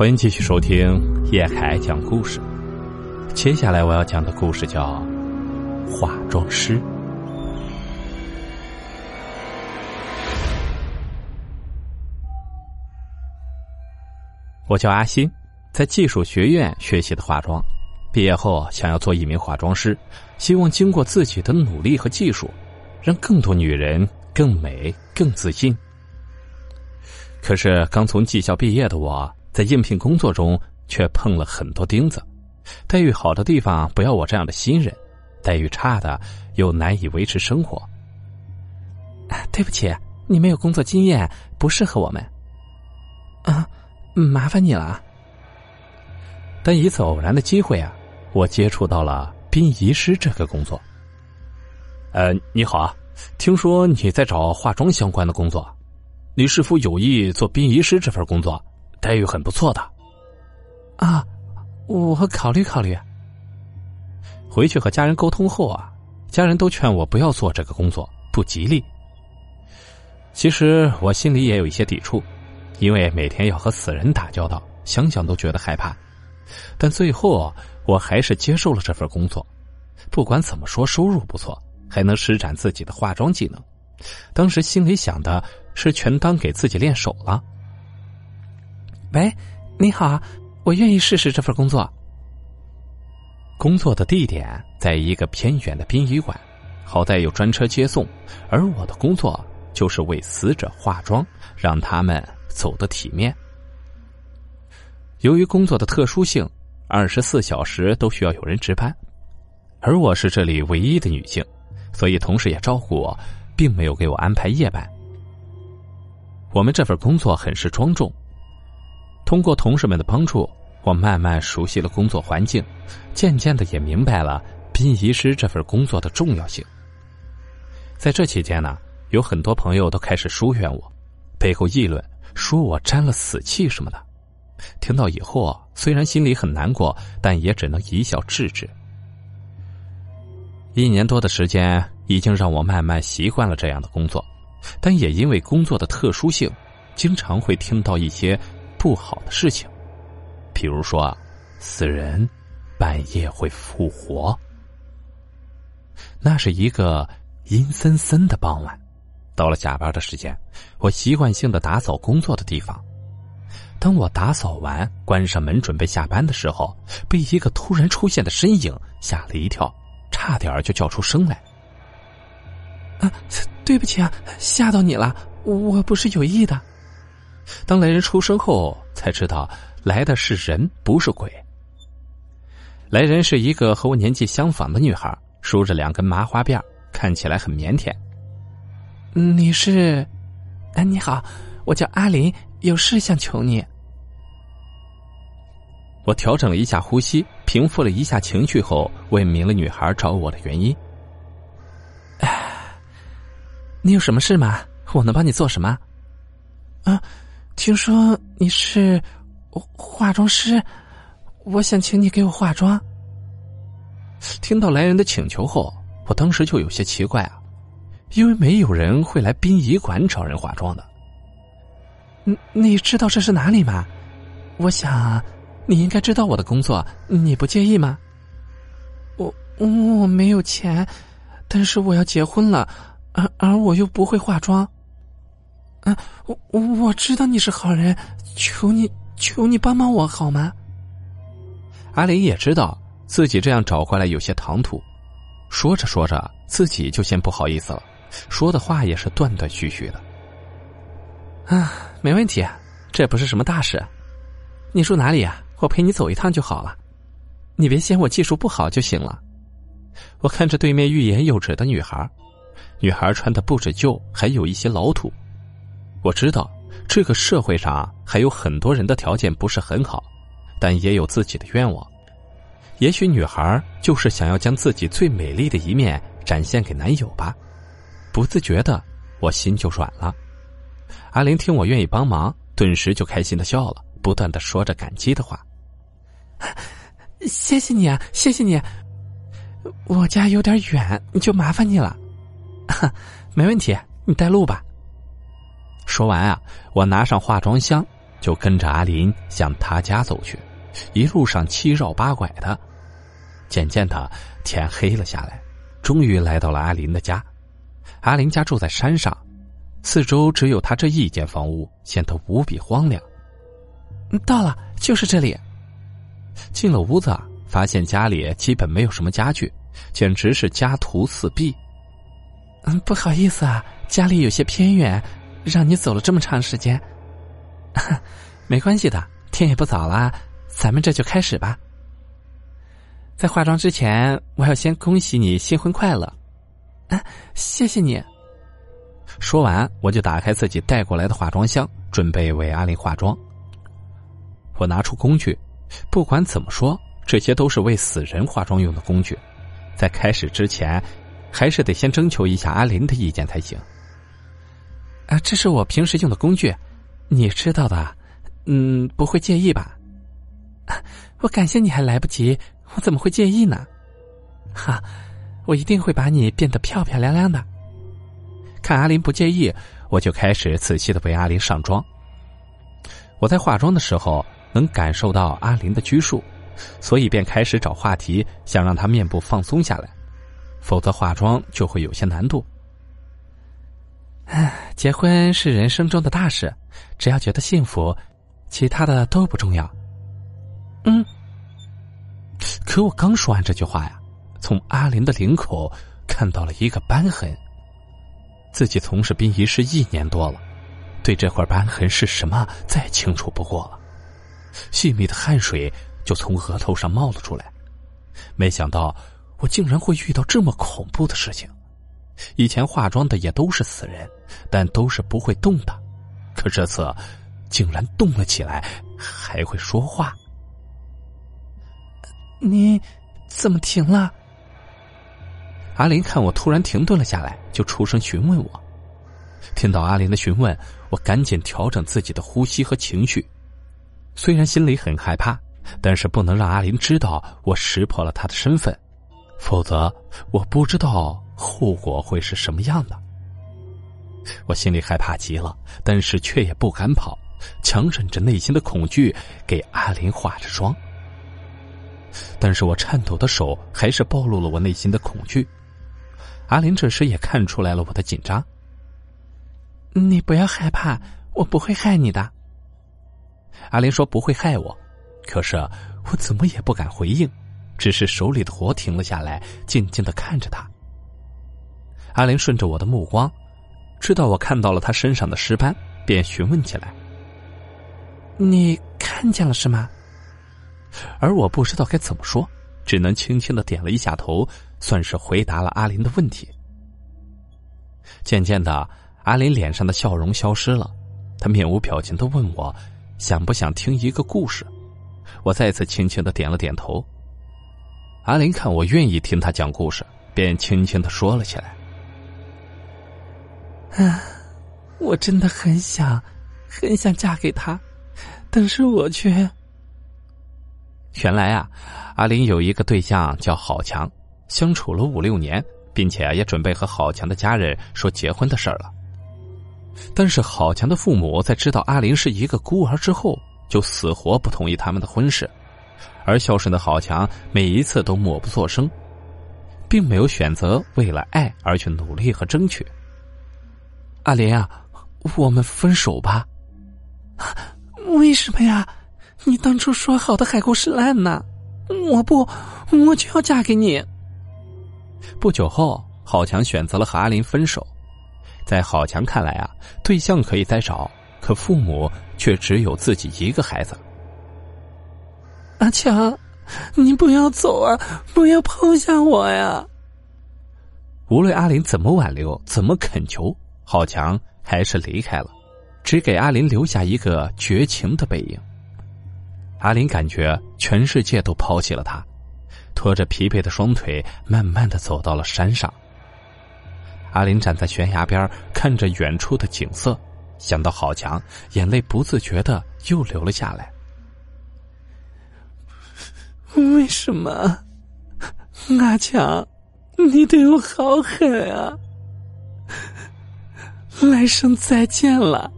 欢迎继续收听叶凯讲故事。接下来我要讲的故事叫《化妆师》。我叫阿新，在技术学院学习的化妆，毕业后想要做一名化妆师，希望经过自己的努力和技术，让更多女人更美、更自信。可是刚从技校毕业的我。在应聘工作中，却碰了很多钉子。待遇好的地方不要我这样的新人，待遇差的又难以维持生活。对不起，你没有工作经验，不适合我们。啊，麻烦你了。但一次偶然的机会啊，我接触到了殡仪师这个工作。呃，你好啊，听说你在找化妆相关的工作，你是否有意做殡仪师这份工作？待遇很不错的，啊，我考虑考虑。回去和家人沟通后啊，家人都劝我不要做这个工作，不吉利。其实我心里也有一些抵触，因为每天要和死人打交道，想想都觉得害怕。但最后我还是接受了这份工作，不管怎么说，收入不错，还能施展自己的化妆技能。当时心里想的是，全当给自己练手了。喂，你好，我愿意试试这份工作。工作的地点在一个偏远的殡仪馆，好在有专车接送。而我的工作就是为死者化妆，让他们走得体面。由于工作的特殊性，二十四小时都需要有人值班，而我是这里唯一的女性，所以同事也照顾我，并没有给我安排夜班。我们这份工作很是庄重。通过同事们的帮助，我慢慢熟悉了工作环境，渐渐的也明白了殡仪师这份工作的重要性。在这期间呢，有很多朋友都开始疏远我，背后议论，说我沾了死气什么的。听到以后，虽然心里很难过，但也只能一笑置之。一年多的时间，已经让我慢慢习惯了这样的工作，但也因为工作的特殊性，经常会听到一些。不好的事情，比如说，死人半夜会复活。那是一个阴森森的傍晚，到了下班的时间，我习惯性的打扫工作的地方。当我打扫完，关上门准备下班的时候，被一个突然出现的身影吓了一跳，差点就叫出声来。啊，对不起啊，吓到你了，我不是有意的。当来人出声后，才知道来的是人，不是鬼。来人是一个和我年纪相仿的女孩，梳着两根麻花辫，看起来很腼腆。你是？哎，你好，我叫阿林，有事想求你。我调整了一下呼吸，平复了一下情绪后，问明了女孩找我的原因。哎，你有什么事吗？我能帮你做什么？啊？听说你是化妆师，我想请你给我化妆。听到来人的请求后，我当时就有些奇怪啊，因为没有人会来殡仪馆找人化妆的。你你知道这是哪里吗？我想你应该知道我的工作，你不介意吗？我我没有钱，但是我要结婚了，而而我又不会化妆。啊，我我知道你是好人，求你求你帮帮我好吗？阿林也知道自己这样找过来有些唐突，说着说着自己就先不好意思了，说的话也是断断续续的。啊，没问题，这不是什么大事。你住哪里啊？我陪你走一趟就好了，你别嫌我技术不好就行了。我看着对面欲言又止的女孩，女孩穿的不止旧，还有一些老土。我知道，这个社会上还有很多人的条件不是很好，但也有自己的愿望。也许女孩就是想要将自己最美丽的一面展现给男友吧。不自觉的，我心就软了。阿玲听我愿意帮忙，顿时就开心的笑了，不断的说着感激的话：“谢谢你啊，谢谢你。我家有点远，就麻烦你了。没问题，你带路吧。”说完啊，我拿上化妆箱，就跟着阿林向他家走去，一路上七绕八拐的。渐渐的，天黑了下来，终于来到了阿林的家。阿林家住在山上，四周只有他这一间房屋，显得无比荒凉。到了，就是这里。进了屋子，发现家里基本没有什么家具，简直是家徒四壁。嗯，不好意思啊，家里有些偏远，让你走了这么长时间。没关系的，天也不早了，咱们这就开始吧。在化妆之前，我要先恭喜你新婚快乐。啊，谢谢你。说完，我就打开自己带过来的化妆箱，准备为阿林化妆。我拿出工具，不管怎么说，这些都是为死人化妆用的工具。在开始之前，还是得先征求一下阿林的意见才行。啊，这是我平时用的工具，你知道的，嗯，不会介意吧？我感谢你还来不及，我怎么会介意呢？哈。我一定会把你变得漂漂亮亮的。看阿林不介意，我就开始仔细的为阿林上妆。我在化妆的时候能感受到阿林的拘束，所以便开始找话题，想让他面部放松下来，否则化妆就会有些难度。唉，结婚是人生中的大事，只要觉得幸福，其他的都不重要。嗯，可我刚说完这句话呀。从阿林的领口看到了一个斑痕。自己从事殡仪师一年多了，对这块斑痕是什么再清楚不过了。细密的汗水就从额头上冒了出来。没想到我竟然会遇到这么恐怖的事情。以前化妆的也都是死人，但都是不会动的，可这次竟然动了起来，还会说话。你怎么停了？阿林看我突然停顿了下来，就出声询问我。听到阿林的询问，我赶紧调整自己的呼吸和情绪。虽然心里很害怕，但是不能让阿林知道我识破了他的身份，否则我不知道后果会是什么样的。我心里害怕极了，但是却也不敢跑，强忍着内心的恐惧给阿林化着妆。但是我颤抖的手还是暴露了我内心的恐惧。阿林这时也看出来了我的紧张。你不要害怕，我不会害你的。阿林说不会害我，可是我怎么也不敢回应，只是手里的活停了下来，静静的看着他。阿林顺着我的目光，知道我看到了他身上的尸斑，便询问起来：“你看见了是吗？”而我不知道该怎么说，只能轻轻的点了一下头。算是回答了阿林的问题。渐渐的，阿林脸上的笑容消失了，他面无表情的问我：“想不想听一个故事？”我再次轻轻的点了点头。阿林看我愿意听他讲故事，便轻轻的说了起来：“啊，我真的很想，很想嫁给他，但是我却……原来啊，阿林有一个对象叫郝强。”相处了五六年，并且也准备和郝强的家人说结婚的事儿了。但是郝强的父母在知道阿林是一个孤儿之后，就死活不同意他们的婚事。而孝顺的郝强每一次都默不作声，并没有选择为了爱而去努力和争取。阿林啊，我们分手吧。为什么呀？你当初说好的海枯石烂呢？我不，我就要嫁给你。不久后，郝强选择了和阿林分手。在郝强看来啊，对象可以再找，可父母却只有自己一个孩子。阿强，你不要走啊！不要抛下我呀！无论阿林怎么挽留，怎么恳求，郝强还是离开了，只给阿林留下一个绝情的背影。阿林感觉全世界都抛弃了他。拖着疲惫的双腿，慢慢的走到了山上。阿林站在悬崖边，看着远处的景色，想到郝强，眼泪不自觉的又流了下来。为什么，阿强，你对我好狠啊！来生再见了，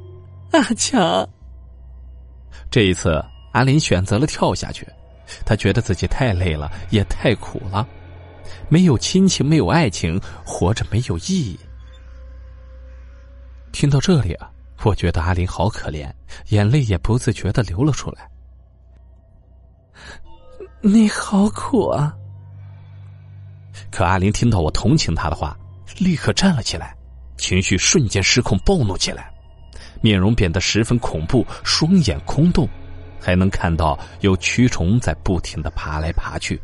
阿强。这一次，阿林选择了跳下去。他觉得自己太累了，也太苦了，没有亲情，没有爱情，活着没有意义。听到这里啊，我觉得阿林好可怜，眼泪也不自觉的流了出来。你好苦啊！可阿林听到我同情他的话，立刻站了起来，情绪瞬间失控，暴怒起来，面容变得十分恐怖，双眼空洞。还能看到有蛆虫在不停的爬来爬去。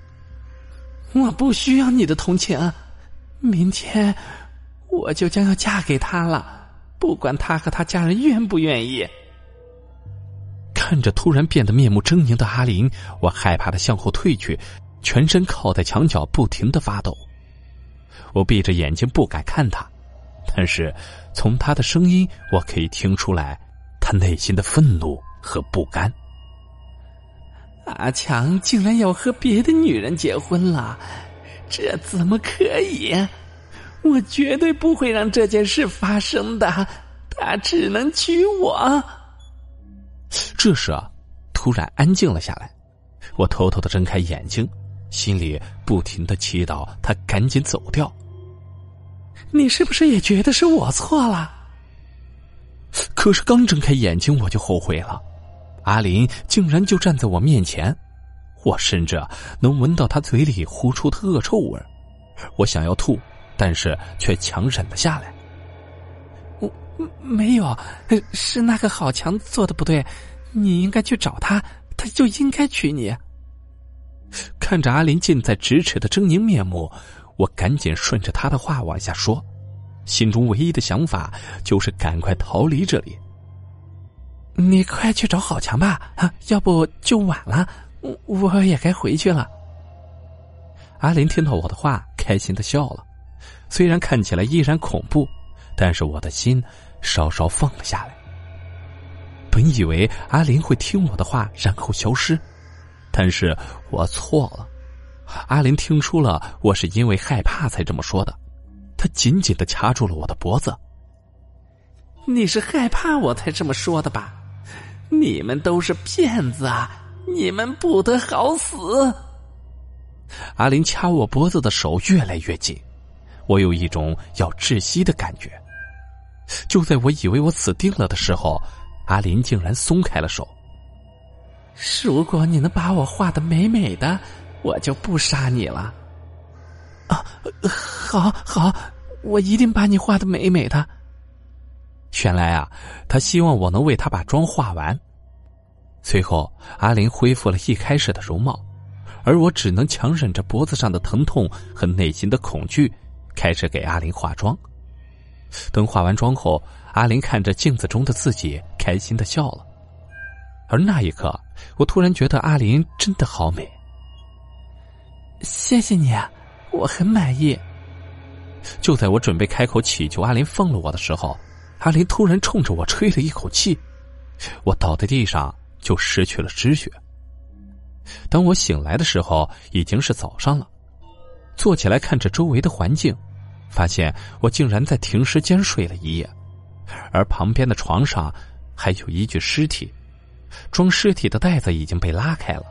我不需要你的同情，明天我就将要嫁给他了，不管他和他家人愿不愿意。看着突然变得面目狰狞的阿林，我害怕的向后退去，全身靠在墙角，不停的发抖。我闭着眼睛不敢看他，但是从他的声音，我可以听出来他内心的愤怒和不甘。阿强竟然要和别的女人结婚了，这怎么可以？我绝对不会让这件事发生的，他只能娶我。这时啊，突然安静了下来，我偷偷的睁开眼睛，心里不停的祈祷他赶紧走掉。你是不是也觉得是我错了？可是刚睁开眼睛，我就后悔了。阿林竟然就站在我面前，我甚至能闻到他嘴里呼出的恶臭味我想要吐，但是却强忍了下来。我没有，是那个郝强做的不对。你应该去找他，他就应该娶你。看着阿林近在咫尺的狰狞面目，我赶紧顺着他的话往下说，心中唯一的想法就是赶快逃离这里。你快去找郝强吧，啊，要不就晚了。我我也该回去了。阿林听到我的话，开心的笑了，虽然看起来依然恐怖，但是我的心稍稍放了下来。本以为阿林会听我的话，然后消失，但是我错了。阿林听出了我是因为害怕才这么说的，他紧紧的掐住了我的脖子。你是害怕我才这么说的吧？你们都是骗子啊！你们不得好死！阿林掐我脖子的手越来越紧，我有一种要窒息的感觉。就在我以为我死定了的时候，阿林竟然松开了手。如果你能把我画的美美的，我就不杀你了。啊，好，好，我一定把你画的美美的。原来啊，他希望我能为他把妆化完。随后，阿林恢复了一开始的容貌，而我只能强忍着脖子上的疼痛和内心的恐惧，开始给阿林化妆。等化完妆后，阿林看着镜子中的自己，开心的笑了。而那一刻，我突然觉得阿林真的好美。谢谢你，我很满意。就在我准备开口祈求阿林放了我的时候。阿林突然冲着我吹了一口气，我倒在地上就失去了知觉。当我醒来的时候，已经是早上了。坐起来看着周围的环境，发现我竟然在停尸间睡了一夜，而旁边的床上还有一具尸体，装尸体的袋子已经被拉开了。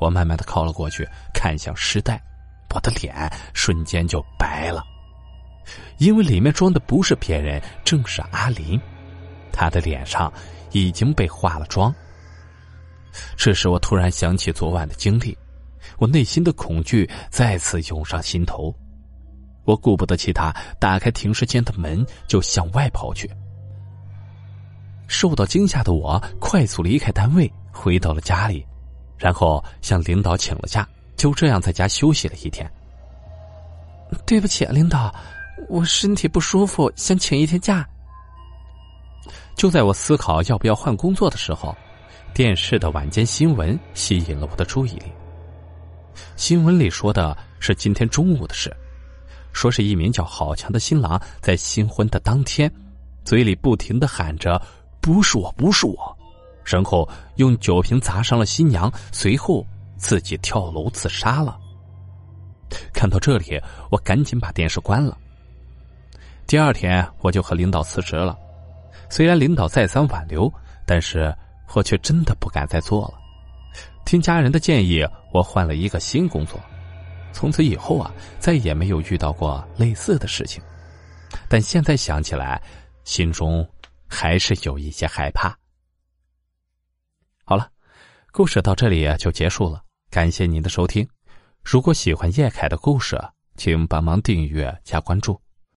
我慢慢的靠了过去，看向尸袋，我的脸瞬间就白了。因为里面装的不是别人，正是阿林，他的脸上已经被化了妆。这时，我突然想起昨晚的经历，我内心的恐惧再次涌上心头。我顾不得其他，打开停尸间的门就向外跑去。受到惊吓的我快速离开单位，回到了家里，然后向领导请了假，就这样在家休息了一天。对不起，领导。我身体不舒服，想请一天假。就在我思考要不要换工作的时候，电视的晚间新闻吸引了我的注意力。新闻里说的是今天中午的事，说是一名叫郝强的新郎在新婚的当天，嘴里不停的喊着“不是我，不是我”，然后用酒瓶砸伤了新娘，随后自己跳楼自杀了。看到这里，我赶紧把电视关了。第二天，我就和领导辞职了。虽然领导再三挽留，但是我却真的不敢再做了。听家人的建议，我换了一个新工作。从此以后啊，再也没有遇到过类似的事情。但现在想起来，心中还是有一些害怕。好了，故事到这里就结束了。感谢您的收听。如果喜欢叶凯的故事，请帮忙订阅加关注。